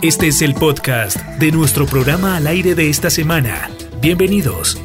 Este es el podcast de nuestro programa al aire de esta semana. Bienvenidos.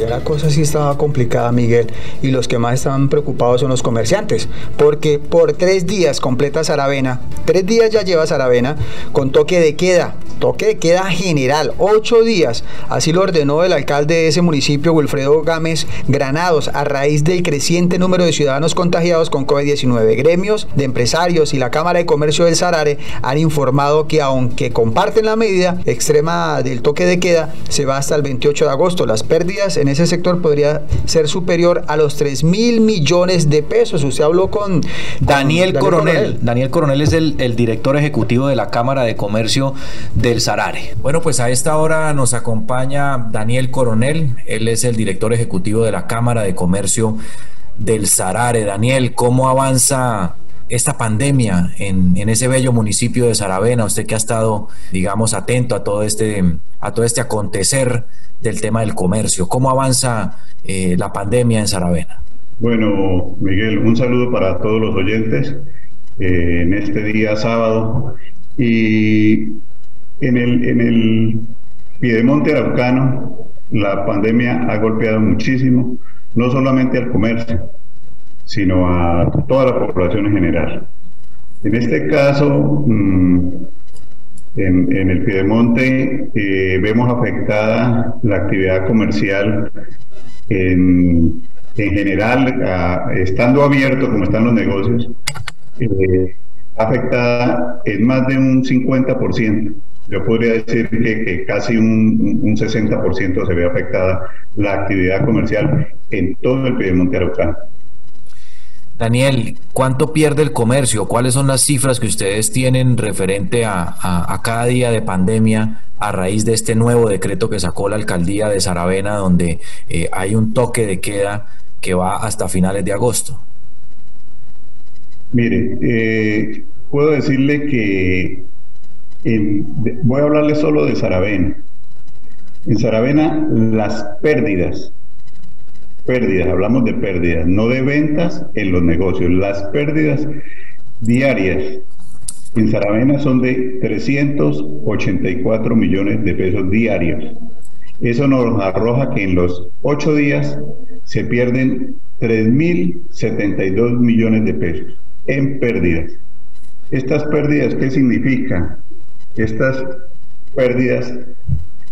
Ya la cosa sí estaba complicada, Miguel, y los que más estaban preocupados son los comerciantes, porque por tres días completa Saravena, tres días ya lleva Saravena con toque de queda, toque de queda general, ocho días. Así lo ordenó el alcalde de ese municipio, Wilfredo Gámez Granados, a raíz del creciente número de ciudadanos contagiados con COVID-19. Gremios de empresarios y la Cámara de Comercio del Sarare han informado que aunque comparten la medida extrema del toque de queda, se va hasta el 28 de agosto. Las pérdidas en ese sector podría ser superior a los 3 mil millones de pesos. Usted habló con Daniel, Coronel. Daniel Coronel es el, el director ejecutivo de la Cámara de Comercio del Sarare. Bueno, pues a esta hora nos acompaña Daniel Coronel, él es el director ejecutivo de la Cámara de Comercio del Sarare. Daniel, ¿cómo avanza esta pandemia en, ese bello municipio de Saravena, usted que ha estado, digamos, atento a todo este, a todo este acontecer del tema del comercio, ¿cómo avanza eh, la pandemia en Saravena? Bueno, Miguel, un saludo para todos los oyentes eh, en este día sábado. Y en el, en el Piedemonte Araucano, la pandemia ha golpeado muchísimo, no solamente al comercio, sino a toda la población en general. En este caso, mm, en, el Piedemonte eh, vemos afectada la actividad comercial en, en general, estando abierto como están los negocios, eh, afectada en más de un 50%. Yo podría decir que, casi un, un 60% se ve afectada la actividad comercial en todo el Piedemonte Araucano. Daniel, ¿cuánto pierde el comercio? ¿Cuáles son las cifras que ustedes tienen referente a, cada día de pandemia a raíz de este nuevo decreto que sacó la alcaldía de Saravena, donde eh, hay un toque de queda que va hasta finales de agosto? Mire, eh, puedo decirle que voy a hablarle solo de Saravena. En Saravena las pérdidas pérdidas, hablamos de pérdidas, no de ventas en los negocios. Las pérdidas diarias en Saravena son de 384 millones de pesos diarios. Eso nos arroja que en los ocho días se pierden 3.072 millones de pesos en pérdidas. ¿Estas pérdidas qué significan? Estas pérdidas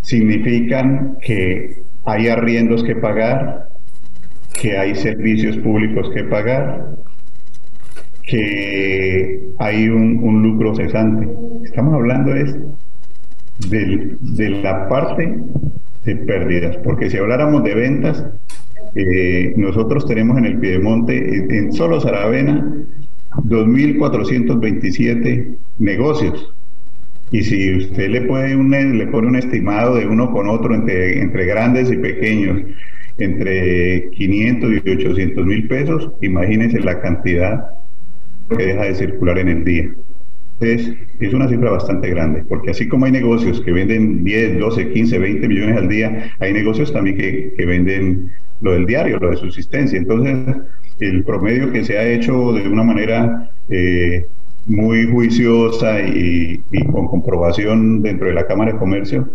significan que hay arriendos que pagar, que hay servicios públicos que pagar, que hay un, lucro cesante. Estamos hablando es de, la parte de pérdidas, porque si habláramos de ventas, eh, nosotros tenemos en el Piedemonte, en solo Saravena, 2.427 negocios. Y si usted le, puede un, le pone un estimado de uno con otro entre, entre grandes y pequeños, entre 500 y 800 mil pesos, imagínense la cantidad que deja de circular en el día. Es, es una cifra bastante grande, porque así como hay negocios que venden 10, 12, 15, 20 millones al día, hay negocios también que, que venden lo del diario, lo de subsistencia. Entonces, el promedio que se ha hecho de una manera eh, muy juiciosa y, y, con comprobación dentro de la Cámara de Comercio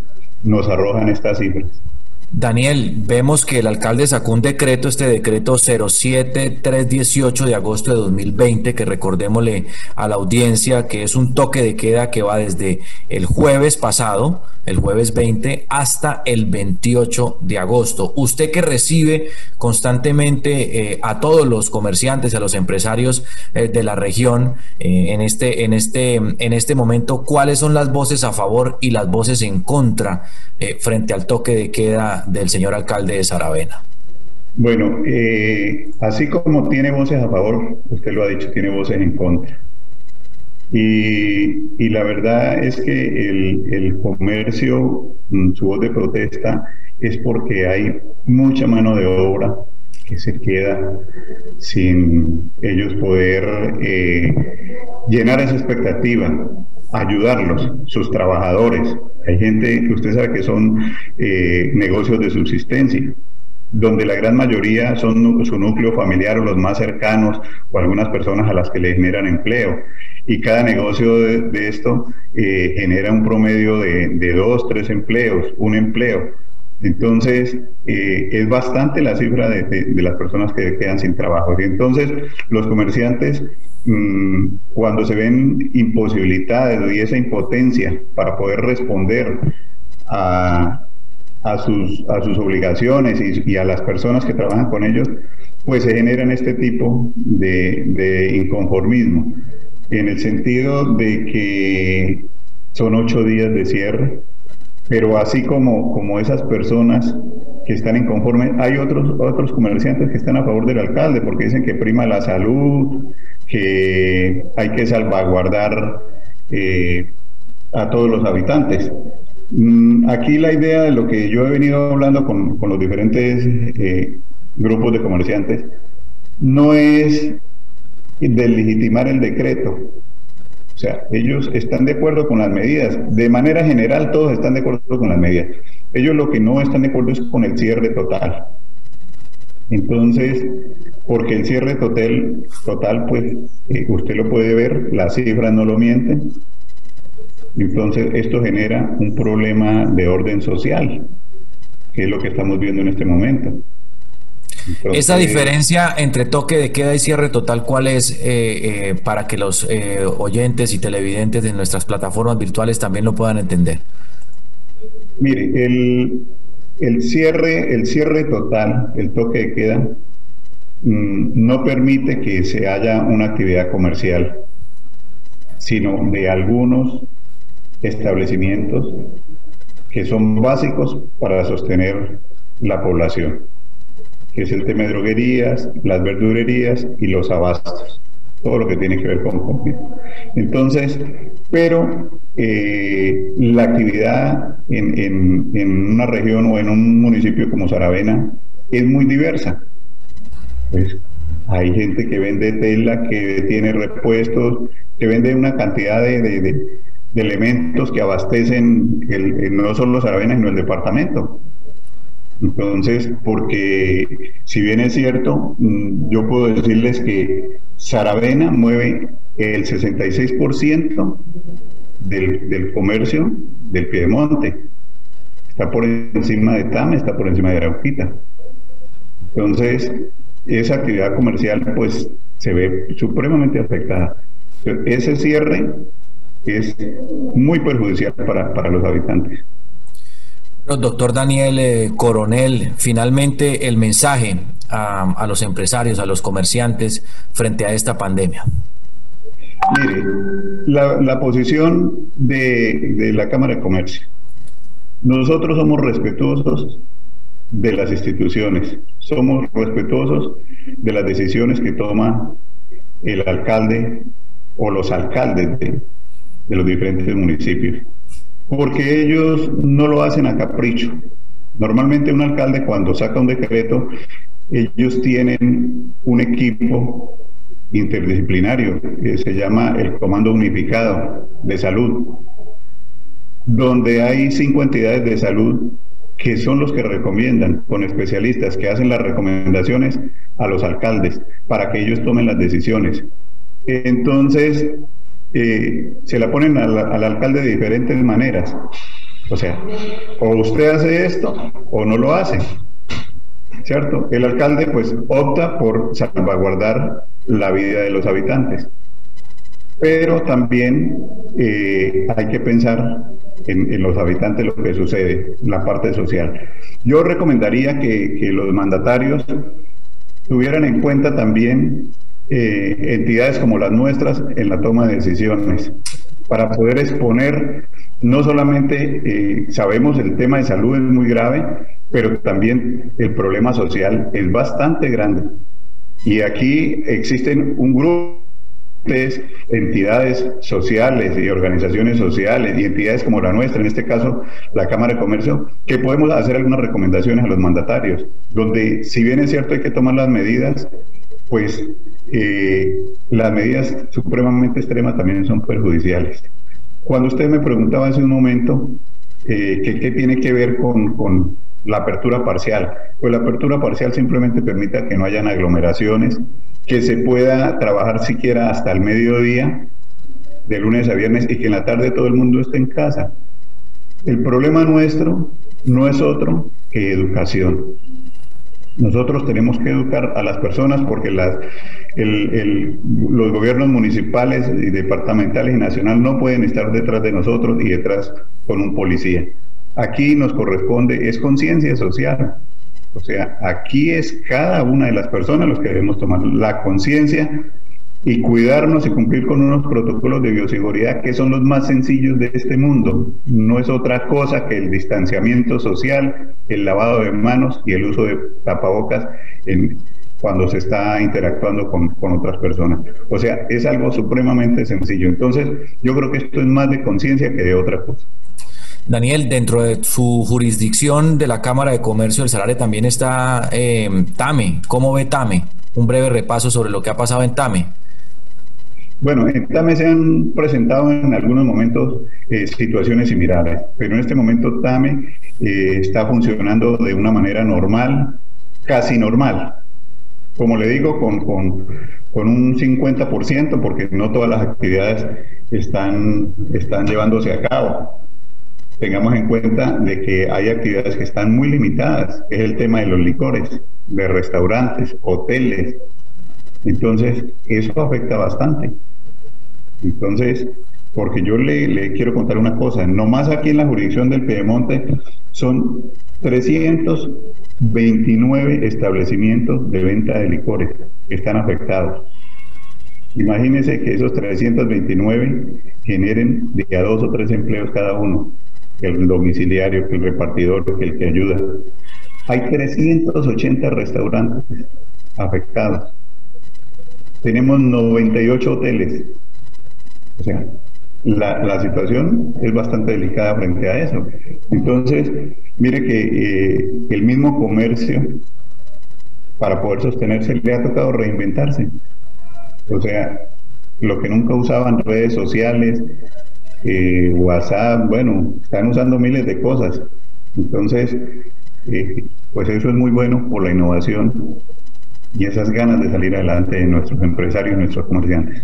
nos arrojan estas cifras. Daniel, vemos que el alcalde sacó un decreto, este decreto 07318 de agosto de 2020, que recordémosle a la audiencia que es un toque de queda que va desde el jueves pasado, el jueves 20, hasta el 28 de agosto. Usted que recibe constantemente eh, a todos los comerciantes, a los empresarios eh, de la región eh, en, este, en, este, en este momento, ¿cuáles son las voces a favor y las voces en contra frente al toque de queda? Del señor alcalde de Saravena? Bueno, eh, así como tiene voces a favor, usted lo ha dicho, tiene voces en contra. Y, la verdad es que el, comercio, mm, su voz de protesta es porque hay mucha mano de obra que se queda sin ellos poder eh, llenar esa expectativa, ayudarlos, sus trabajadores, hay gente que usted sabe que son eh, negocios de subsistencia, donde la gran mayoría son su núcleo familiar o los más cercanos o algunas personas a las que le generan empleo. y cada negocio de, esto eh, genera un promedio de, dos, tres empleos, un empleo. Entonces, eh, es bastante la cifra de, de, las personas que quedan sin trabajo. Y entonces, los comerciantes, mm, cuando se ven imposibilitados y esa impotencia para poder responder a, a, sus, a sus obligaciones y, y, a las personas que trabajan con ellos, pues se generan este tipo de, de inconformismo, en el sentido de que son ocho días de cierre, pero así como, como esas personas que están inconformes, hay otros, otros comerciantes que están a favor del alcalde porque dicen que prima la salud, que hay que salvaguardar eh, a todos los habitantes. Mm, aquí la idea de lo que yo he venido hablando con, con los diferentes eh, grupos de comerciantes no es deslegitimar el decreto, o sea, ellos están de acuerdo con las medidas. De manera general, todos están de acuerdo con las medidas. Ellos lo que no están de acuerdo es con el cierre total. Entonces, porque el cierre total, total pues eh, usted lo puede ver, las cifras no lo mienten. Entonces, esto genera un problema de orden social, que es lo que estamos viendo en este momento. Esa diferencia entre toque de queda y cierre total, ¿cuál es eh, eh, para que los eh, oyentes y televidentes de nuestras plataformas virtuales también lo puedan entender? Mire, el, cierre, el cierre total, el toque de queda, mm, no permite que se haya una actividad comercial, sino de algunos establecimientos que son básicos para sostener la población que es el tema de droguerías, las verdurerías y los abastos, todo lo que tiene que ver con comida. Entonces, pero eh, la actividad en, en, una región o en un municipio como Saravena es muy diversa. Pues, hay gente que vende tela, que tiene repuestos, que vende una cantidad de, de, de, elementos que abastecen el, no solo Saravena, sino el departamento. Entonces, porque si bien es cierto, mm, yo puedo decirles que Saravena mueve el 66% del, del comercio del Piedemonte. Está por encima de Tame, está por encima de Arauquita. Entonces, esa actividad comercial pues se ve supremamente afectada. Ese cierre es muy perjudicial para, para los habitantes. Doctor Daniel eh, Coronel, finalmente el mensaje a, los empresarios, a los comerciantes frente a esta pandemia. Mire, la, posición de, la Cámara de Comercio. Nosotros somos respetuosos de las instituciones, somos respetuosos de las decisiones que toma el alcalde o los alcaldes de, de los diferentes municipios porque ellos no lo hacen a capricho. Normalmente un alcalde cuando saca un decreto, ellos tienen un equipo interdisciplinario que se llama el Comando Unificado de Salud, donde hay cinco entidades de salud que son los que recomiendan con especialistas que hacen las recomendaciones a los alcaldes para que ellos tomen las decisiones. Entonces, eh, se la ponen al, alcalde de diferentes maneras. O sea, o usted hace esto o no lo hace. ¿Cierto? El alcalde pues opta por salvaguardar la vida de los habitantes. Pero también eh, hay que pensar en, los habitantes lo que sucede, la parte social. Yo recomendaría que, que los mandatarios tuvieran en cuenta también eh, entidades como las nuestras en la toma de decisiones, para poder exponer, no solamente eh, sabemos el tema de salud es muy grave, pero también el problema social es bastante grande. Y aquí existen un grupo de entidades sociales y organizaciones sociales y entidades como la nuestra, en este caso la Cámara de Comercio, que podemos hacer algunas recomendaciones a los mandatarios, donde si bien es cierto hay que tomar las medidas, pues eh, las medidas supremamente extremas también son perjudiciales. Cuando usted me preguntaba hace un momento eh, qué tiene que ver con, la apertura parcial, pues la apertura parcial simplemente permite que no hayan aglomeraciones, que se pueda trabajar siquiera hasta el mediodía de lunes a viernes y que en la tarde todo el mundo esté en casa. El problema nuestro no es otro que educación. Nosotros tenemos que educar a las personas porque las, los gobiernos municipales y departamentales y nacional no pueden estar detrás de nosotros y detrás con un policía. Aquí nos corresponde, es conciencia social. O sea, aquí es cada una de las personas los que debemos tomar la conciencia y cuidarnos y cumplir con unos protocolos de bioseguridad que son los más sencillos de este mundo. No es otra cosa que el distanciamiento social, el lavado de manos y el uso de tapabocas en, cuando se está interactuando con, otras personas. O sea, es algo supremamente sencillo. Entonces, yo creo que esto es más de conciencia que de otra cosa. Daniel, dentro de su jurisdicción de la Cámara de Comercio del Salario también está eh, TAME. ¿Cómo ve TAME? Un breve repaso sobre lo que ha pasado en TAME. Bueno, en TAME se han presentado en algunos momentos eh, situaciones similares, pero en este momento TAME eh, está funcionando de una manera normal, casi normal. Como le digo, con, con, con un 50%, porque no todas las actividades están, están llevándose a cabo. Tengamos en cuenta de que hay actividades que están muy limitadas, es el tema de los licores, de restaurantes, hoteles, entonces, eso afecta bastante. Entonces, porque yo le, quiero contar una cosa, nomás aquí en la jurisdicción del Piedemonte son 329 establecimientos de venta de licores que están afectados. Imagínense que esos 329 generen de a dos o tres empleos cada uno, el domiciliario, el repartidor, el que ayuda. Hay 380 restaurantes afectados. Tenemos 98 hoteles. O sea, la, situación es bastante delicada frente a eso. Entonces, mire que eh, el mismo comercio, para poder sostenerse, le ha tocado reinventarse. O sea, lo que nunca usaban redes sociales, eh, WhatsApp, bueno, están usando miles de cosas. Entonces, eh, pues eso es muy bueno por la innovación y esas ganas de salir adelante de nuestros empresarios nuestros comerciantes.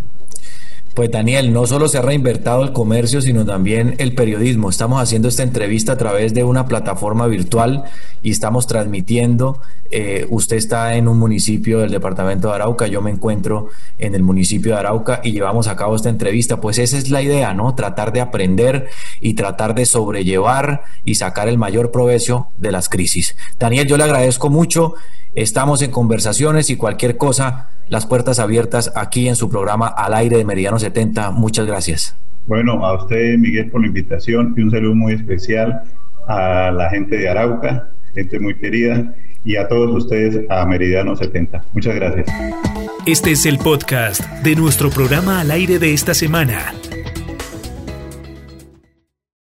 Pues Daniel, no solo se ha reinvertido el comercio, sino también el periodismo. Estamos haciendo esta entrevista a través de una plataforma virtual y estamos transmitiendo. Eh, usted está en un municipio del departamento de Arauca, yo me encuentro en el municipio de Arauca y llevamos a cabo esta entrevista. Pues esa es la idea, ¿no? Tratar de aprender y tratar de sobrellevar y sacar el mayor provecho de las crisis. Daniel, yo le agradezco mucho. Estamos en conversaciones y cualquier cosa, las puertas abiertas aquí en su programa Al aire de Meridiano 70. Muchas gracias. Bueno, a usted, Miguel, por la invitación y un saludo muy especial a la gente de Arauca, gente muy querida, y a todos ustedes a Meridiano 70. Muchas gracias. Este es el podcast de nuestro programa Al aire de esta semana